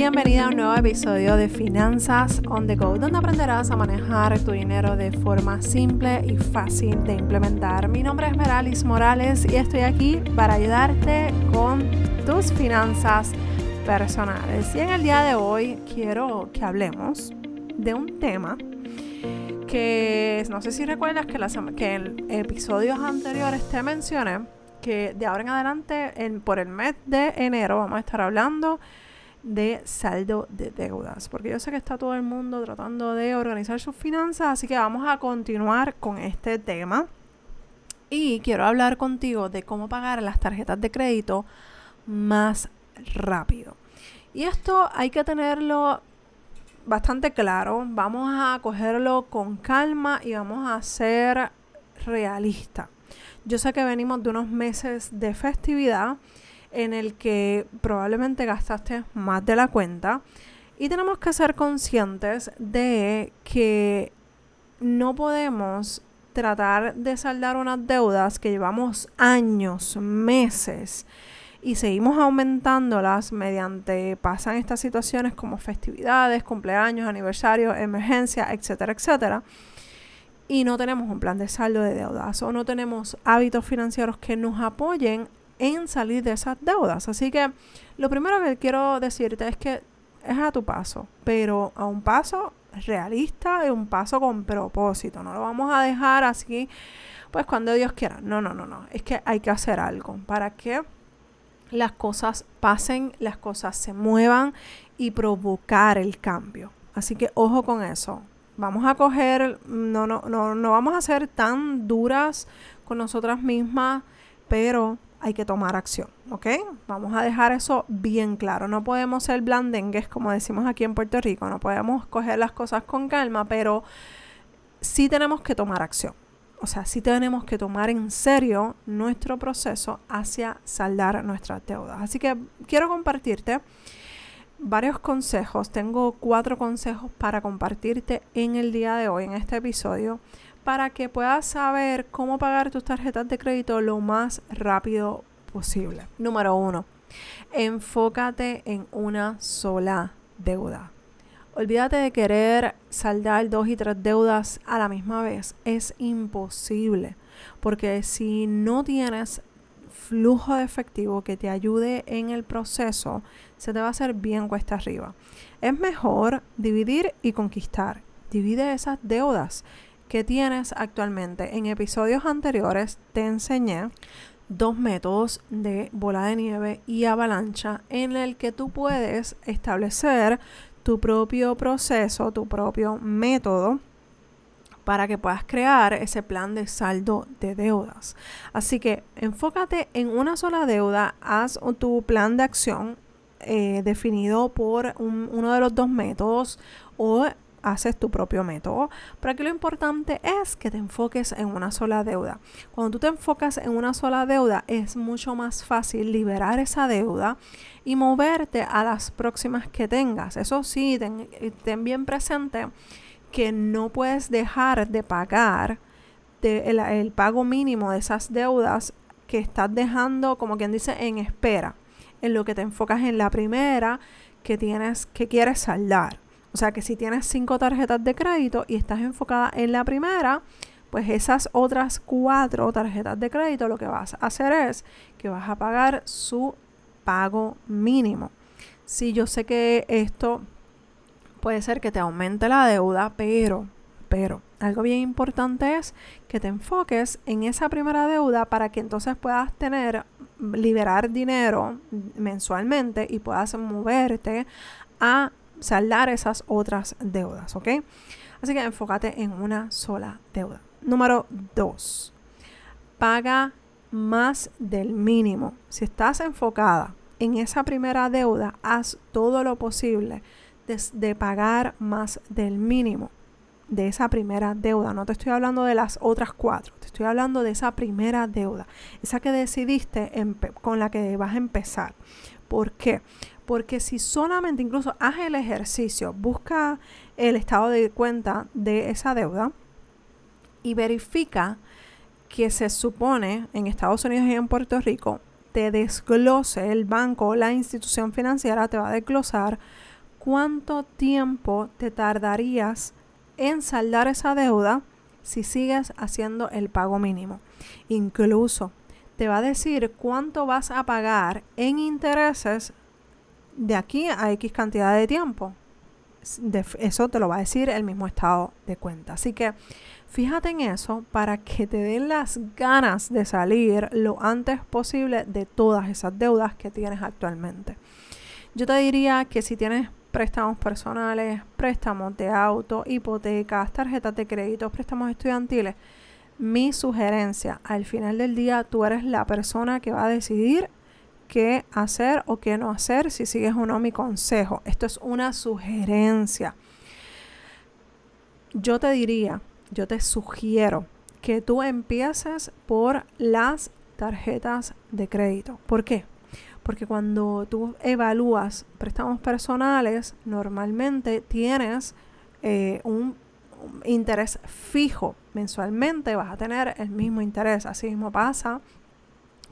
Bienvenida a un nuevo episodio de Finanzas on the Go, donde aprenderás a manejar tu dinero de forma simple y fácil de implementar. Mi nombre es Meralis Morales y estoy aquí para ayudarte con tus finanzas personales. Y en el día de hoy quiero que hablemos de un tema que no sé si recuerdas que, en episodios anteriores te mencioné que de ahora en adelante, por el mes de enero, vamos a estar hablando de saldo de deudas, porque yo sé que está todo el mundo tratando de organizar sus finanzas, así que vamos a continuar con este tema. Y quiero hablar contigo de cómo pagar las tarjetas de crédito más rápido. Y esto hay que tenerlo bastante claro, vamos a cogerlo con calma y vamos a ser realistas. Yo sé que venimos de unos meses de festividad en el que probablemente gastaste más de la cuenta y tenemos que ser conscientes de que no podemos tratar de saldar unas deudas que llevamos años, meses y seguimos aumentándolas mediante pasan estas situaciones como festividades, cumpleaños, aniversarios, emergencias, etcétera, etcétera. Y no tenemos un plan de saldo de deudas o no tenemos hábitos financieros que nos apoyen en salir de esas deudas. Así que lo primero que quiero decirte es que es a tu paso, pero a un paso realista y un paso con propósito. No lo vamos a dejar así, pues cuando Dios quiera. No, no, no, no. Es que hay que hacer algo para que las cosas pasen, las cosas se muevan y provocar el cambio. Así que ojo con eso. Vamos a coger, no, no, no, no vamos a ser tan duras con nosotras mismas, pero hay que tomar acción, ¿ok? Vamos a dejar eso bien claro. No podemos ser blandengues, como decimos aquí en Puerto Rico, no podemos coger las cosas con calma, pero sí tenemos que tomar acción. O sea, sí tenemos que tomar en serio nuestro proceso hacia saldar nuestras deudas. Así que quiero compartirte varios consejos. Tengo cuatro consejos para compartirte en el día de hoy, en este episodio, para que puedas saber cómo pagar tus tarjetas de crédito lo más rápido posible. Número uno, enfócate en una sola deuda. Olvídate de querer saldar dos y tres deudas a la misma vez. Es imposible. Porque si no tienes flujo de efectivo que te ayude en el proceso, se te va a hacer bien cuesta arriba. Es mejor dividir y conquistar. Divide esas deudas que tienes actualmente. En episodios anteriores te enseñé dos métodos de bola de nieve y avalancha en el que tú puedes establecer tu propio proceso, tu propio método para que puedas crear ese plan de saldo de deudas. Así que enfócate en una sola deuda, haz tu plan de acción eh, definido por uno de los dos métodos o haces tu propio método. Pero aquí lo importante es que te enfoques en una sola deuda. Cuando tú te enfocas en una sola deuda, es mucho más fácil liberar esa deuda y moverte a las próximas que tengas. Eso sí, ten, bien presente que no puedes dejar de pagar el, pago mínimo de esas deudas que estás dejando, como quien dice, en espera. En lo que te enfocas en la primera que tienes, que quieres saldar. O sea que si tienes cinco tarjetas de crédito y estás enfocada en la primera, pues esas otras cuatro tarjetas de crédito lo que vas a hacer es que vas a pagar su pago mínimo. Sí, yo sé que esto puede ser que te aumente la deuda, pero, pero, algo bien importante es que te enfoques en esa primera deuda para que entonces puedas tener, liberar dinero mensualmente y puedas moverte a saldar esas otras deudas, ¿ok? Así que enfócate en una sola deuda. Número dos, paga más del mínimo. Si estás enfocada en esa primera deuda, haz todo lo posible de, pagar más del mínimo de esa primera deuda. No te estoy hablando de las otras cuatro, te estoy hablando de esa primera deuda, esa que decidiste con la que vas a empezar. ¿Por qué? Porque si solamente incluso haz el ejercicio, busca el estado de cuenta de esa deuda y verifica que se supone en Estados Unidos y en Puerto Rico te desglose el banco o la institución financiera te va a desglosar cuánto tiempo te tardarías en saldar esa deuda si sigues haciendo el pago mínimo. Incluso te va a decir cuánto vas a pagar en intereses de aquí a X cantidad de tiempo. eso te lo va a decir el mismo estado de cuenta. Así que fíjate en eso para que te den las ganas de salir lo antes posible de todas esas deudas que tienes actualmente. Yo te diría que si tienes préstamos personales, préstamos de auto, hipotecas, tarjetas de crédito, préstamos estudiantiles, mi sugerencia, al final del día tú eres la persona que va a decidir qué hacer o qué no hacer si sigues o no mi consejo. Esto es una sugerencia. Yo te diría, yo te sugiero que tú empieces por las tarjetas de crédito. ¿Por qué? Porque cuando tú evalúas préstamos personales, normalmente tienes eh, un interés fijo mensualmente, vas a tener el mismo interés. Así mismo pasa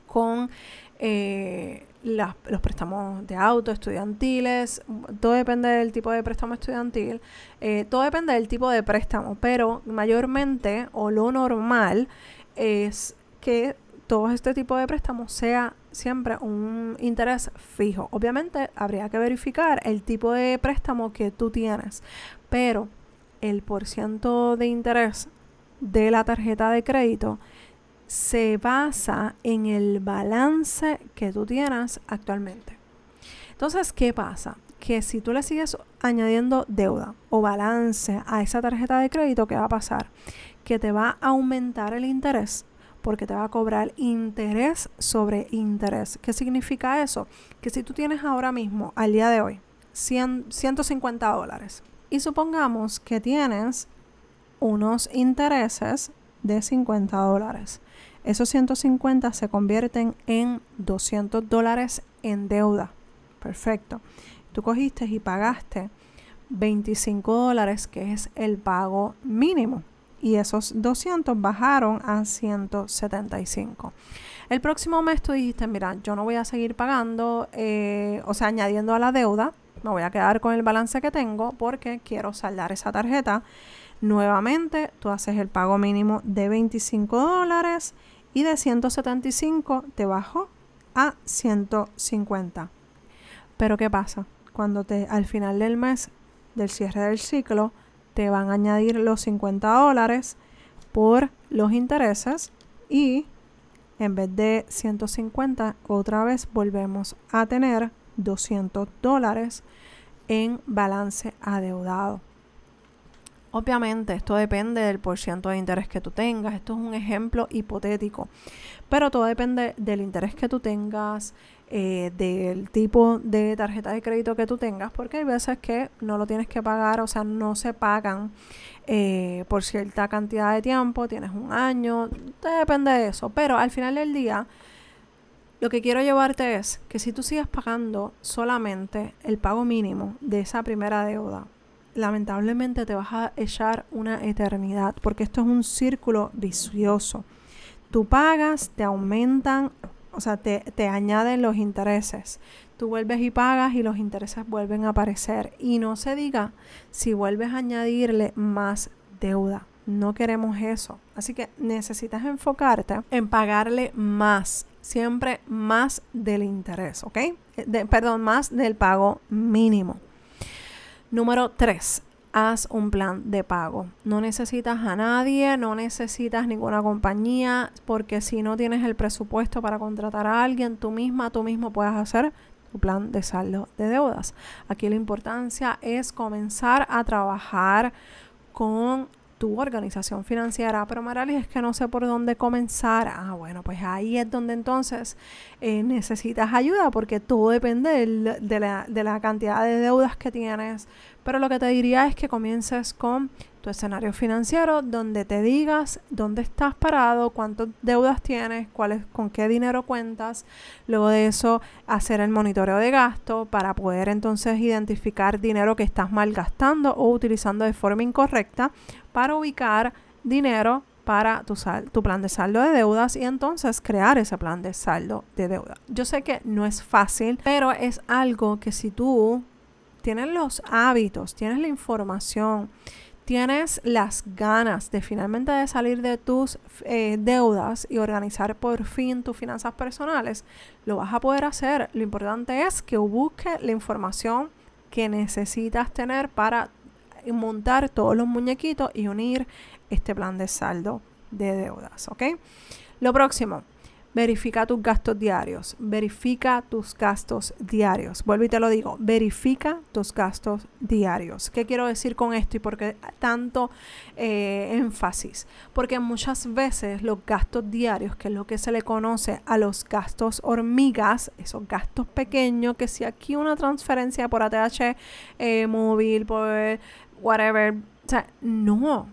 con eh, los préstamos de auto, estudiantiles, todo depende del tipo de préstamo estudiantil, eh, todo depende del tipo de préstamo, pero mayormente o lo normal es que todo este tipo de préstamos sea siempre un interés fijo. Obviamente habría que verificar el tipo de préstamo que tú tienes, pero el porciento de interés de la tarjeta de crédito se basa en el balance que tú tienes actualmente. Entonces, ¿qué pasa? Que si tú le sigues añadiendo deuda o balance a esa tarjeta de crédito, ¿qué va a pasar? Que te va a aumentar el interés porque te va a cobrar interés sobre interés. ¿Qué significa eso? Que si tú tienes ahora mismo, al día de hoy, 150 dólares y supongamos que tienes unos intereses de 50 dólares. Esos 150 se convierten en 200 dólares en deuda. Perfecto. Tú cogiste y pagaste 25 dólares, que es el pago mínimo. Y esos 200 bajaron a 175. El próximo mes tú dijiste, mira, yo no voy a seguir pagando, eh, o sea, añadiendo a la deuda, me voy a quedar con el balance que tengo porque quiero saldar esa tarjeta. Nuevamente, tú haces el pago mínimo de 25 dólares y de 175 te bajo a 150. Pero ¿qué pasa? Cuando te al final del mes del cierre del ciclo te van a añadir los 50 dólares por los intereses y en vez de 150 otra vez volvemos a tener 200 dólares en balance adeudado. Obviamente esto depende del porcentaje de interés que tú tengas, esto es un ejemplo hipotético, pero todo depende del interés que tú tengas, eh, del tipo de tarjeta de crédito que tú tengas, porque hay veces que no lo tienes que pagar, o sea, no se pagan eh, por cierta cantidad de tiempo, tienes un año, depende de eso, pero al final del día lo que quiero llevarte es que si tú sigues pagando solamente el pago mínimo de esa primera deuda, lamentablemente te vas a echar una eternidad, porque esto es un círculo vicioso. Tú pagas, te aumentan, o sea, te, te añaden los intereses. Tú vuelves y pagas y los intereses vuelven a aparecer. Y no se diga si vuelves a añadirle más deuda. No queremos eso. Así que necesitas enfocarte en pagarle más siempre más del interés, ¿ok? Eh, perdón, más del pago mínimo. Número 3. Haz un plan de pago. No necesitas a nadie, no necesitas ninguna compañía, porque si no tienes el presupuesto para contratar a alguien, tú misma, tú mismo puedes hacer tu plan de saldo de deudas. Aquí la importancia es comenzar a trabajar con tu organización financiera. Pero Marali, es que no sé por dónde comenzar. Ah, bueno, pues ahí es donde entonces eh, necesitas ayuda porque todo depende de, la, de la cantidad de deudas que tienes. Pero lo que te diría es que comiences con tu escenario financiero donde te digas dónde estás parado, cuántas deudas tienes, cuál con qué dinero cuentas. Luego de eso, hacer el monitoreo de gasto para poder entonces identificar dinero que estás malgastando o utilizando de forma incorrecta para ubicar dinero para tu, tu plan de saldo de deudas y entonces crear ese plan de saldo de deuda. Yo sé que no es fácil, pero es algo que si tú tienes los hábitos, tienes la información, tienes las ganas de finalmente de salir de tus eh, deudas y organizar por fin tus finanzas personales, lo vas a poder hacer. Lo importante es que busques la información que necesitas tener para montar todos los muñequitos y unir este plan de saldo de deudas. Lo próximo, verifica tus gastos diarios, verifica tus gastos diarios. Vuelvo y te lo digo, verifica tus gastos diarios. ¿Qué quiero decir con esto y por qué tanto eh, énfasis? Porque muchas veces los gastos diarios, que es lo que se le conoce a los gastos hormigas, esos gastos pequeños, que si aquí una transferencia por ATH eh, móvil, por whatever, o sea, no,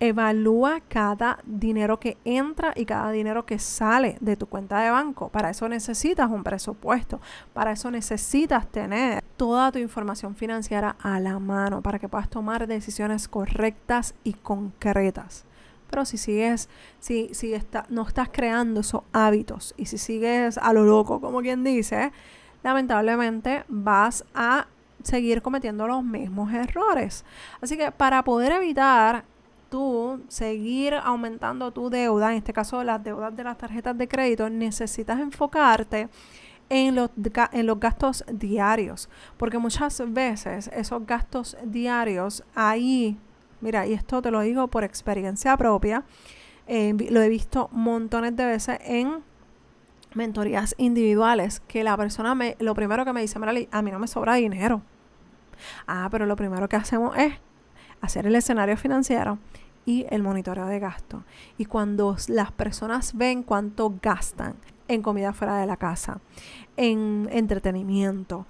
Evalúa cada dinero que entra y cada dinero que sale de tu cuenta de banco. Para eso necesitas un presupuesto. Para eso necesitas tener toda tu información financiera a la mano para que puedas tomar decisiones correctas y concretas. Pero si sigues, si, si está, no estás creando esos hábitos y si sigues a lo loco, como quien dice, lamentablemente vas a seguir cometiendo los mismos errores. Así que para poder evitar tú seguir aumentando tu deuda, en este caso las deudas de las tarjetas de crédito, necesitas enfocarte en los, en los gastos diarios, porque muchas veces esos gastos diarios ahí, mira, y esto te lo digo por experiencia propia, eh, lo he visto montones de veces en mentorías individuales, que la persona me, lo primero que me dice, a mí no me sobra dinero. Ah, pero lo primero que hacemos es hacer el escenario financiero y el monitoreo de gasto. Y cuando las personas ven cuánto gastan en comida fuera de la casa, en entretenimiento,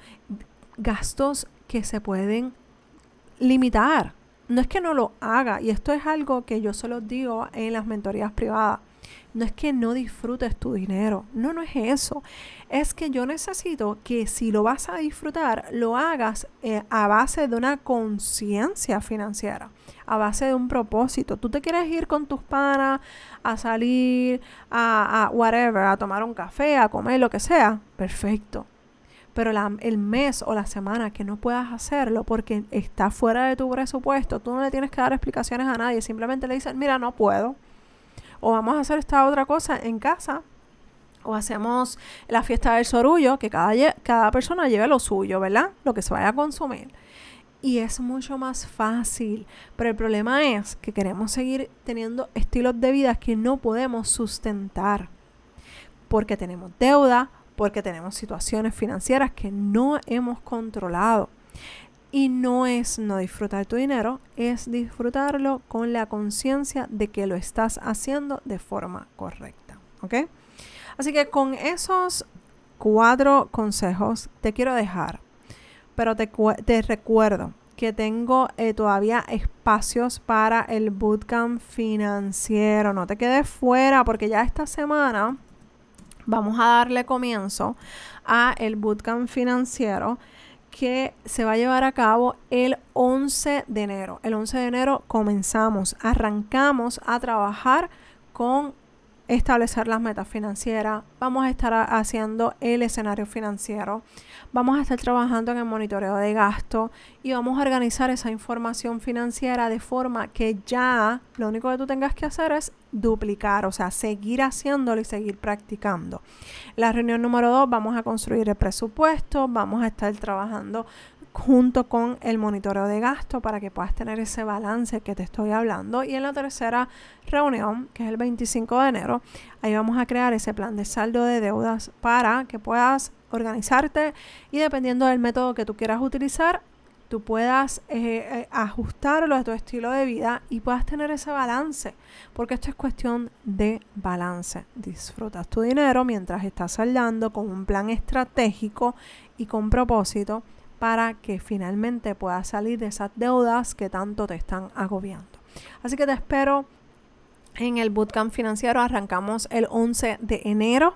gastos que se pueden limitar. No es que no lo haga, y esto es algo que yo solo digo en las mentorías privadas. No es que no disfrutes tu dinero, no, no es eso. Es que yo necesito que si lo vas a disfrutar, lo hagas eh, a base de una conciencia financiera, a base de un propósito. Tú te quieres ir con tus panas a salir, a, a whatever, a tomar un café, a comer, lo que sea, perfecto pero el mes o la semana que no puedas hacerlo porque está fuera de tu presupuesto, tú no le tienes que dar explicaciones a nadie, simplemente le dices, mira, no puedo o vamos a hacer esta otra cosa en casa, o hacemos la fiesta del sorullo, que cada, cada persona lleve lo suyo, ¿verdad? Lo que se vaya a consumir. Y es mucho más fácil. Pero el problema es que queremos seguir teniendo estilos de vida que no podemos sustentar. Porque tenemos deuda, porque tenemos situaciones financieras que no hemos controlado. Y no es no disfrutar tu dinero, es disfrutarlo con la conciencia de que lo estás haciendo de forma correcta. ¿Ok? Así que con esos cuatro consejos te quiero dejar. Pero te, te recuerdo que tengo eh, todavía espacios para el bootcamp financiero. No te quedes fuera porque ya esta semana vamos a darle comienzo a el bootcamp financiero que se va a llevar a cabo el 11 de enero. El 11 de enero comenzamos, arrancamos a trabajar con establecer las metas financieras, vamos a estar haciendo el escenario financiero, vamos a estar trabajando en el monitoreo de gasto y vamos a organizar esa información financiera de forma que ya lo único que tú tengas que hacer es duplicar, o sea, seguir haciéndolo y seguir practicando. La reunión número dos, vamos a construir el presupuesto, vamos a estar trabajando junto con el monitoreo de gasto para que puedas tener ese balance que te estoy hablando. Y en la tercera reunión, que es el 25 de enero, ahí vamos a crear ese plan de saldo de deudas para que puedas organizarte y dependiendo del método que tú quieras utilizar, tú puedas eh, eh, ajustarlo a tu estilo de vida y puedas tener ese balance, porque esto es cuestión de balance. Disfrutas tu dinero mientras estás saldando con un plan estratégico y con propósito para que finalmente puedas salir de esas deudas que tanto te están agobiando. Así que te espero en el bootcamp financiero. Arrancamos el 11 de enero.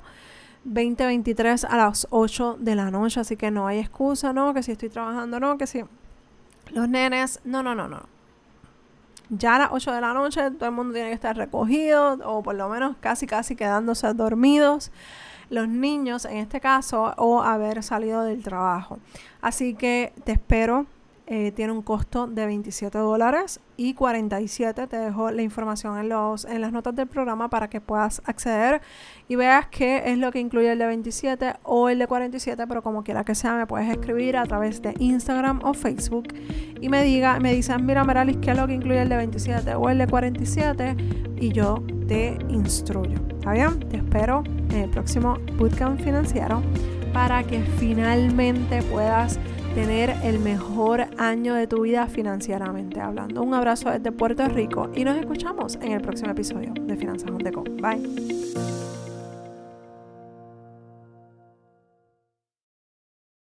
2023 a las 8 de la noche, así que no hay excusa, no, que si estoy trabajando, no, que si los nenes, no, no, no, no. Ya a las 8 de la noche todo el mundo tiene que estar recogido o por lo menos casi, casi quedándose dormidos. Los niños en este caso o haber salido del trabajo. Así que te espero eh, tiene un costo de 27 dólares y 47. Te dejo la información en, los, en las notas del programa para que puedas acceder y veas qué es lo que incluye el de 27 o el de 47, pero como quiera que sea, me puedes escribir a través de Instagram o Facebook y me diga, me dices, mira Meralis, qué es lo que incluye el de 27 o el de 47 y yo te instruyo. ¿Está bien? Te espero en el próximo Bootcamp Financiero para que finalmente puedas tener el mejor año de tu vida financieramente hablando. Un abrazo desde Puerto Rico y nos escuchamos en el próximo episodio de Finanzas on the. Bye.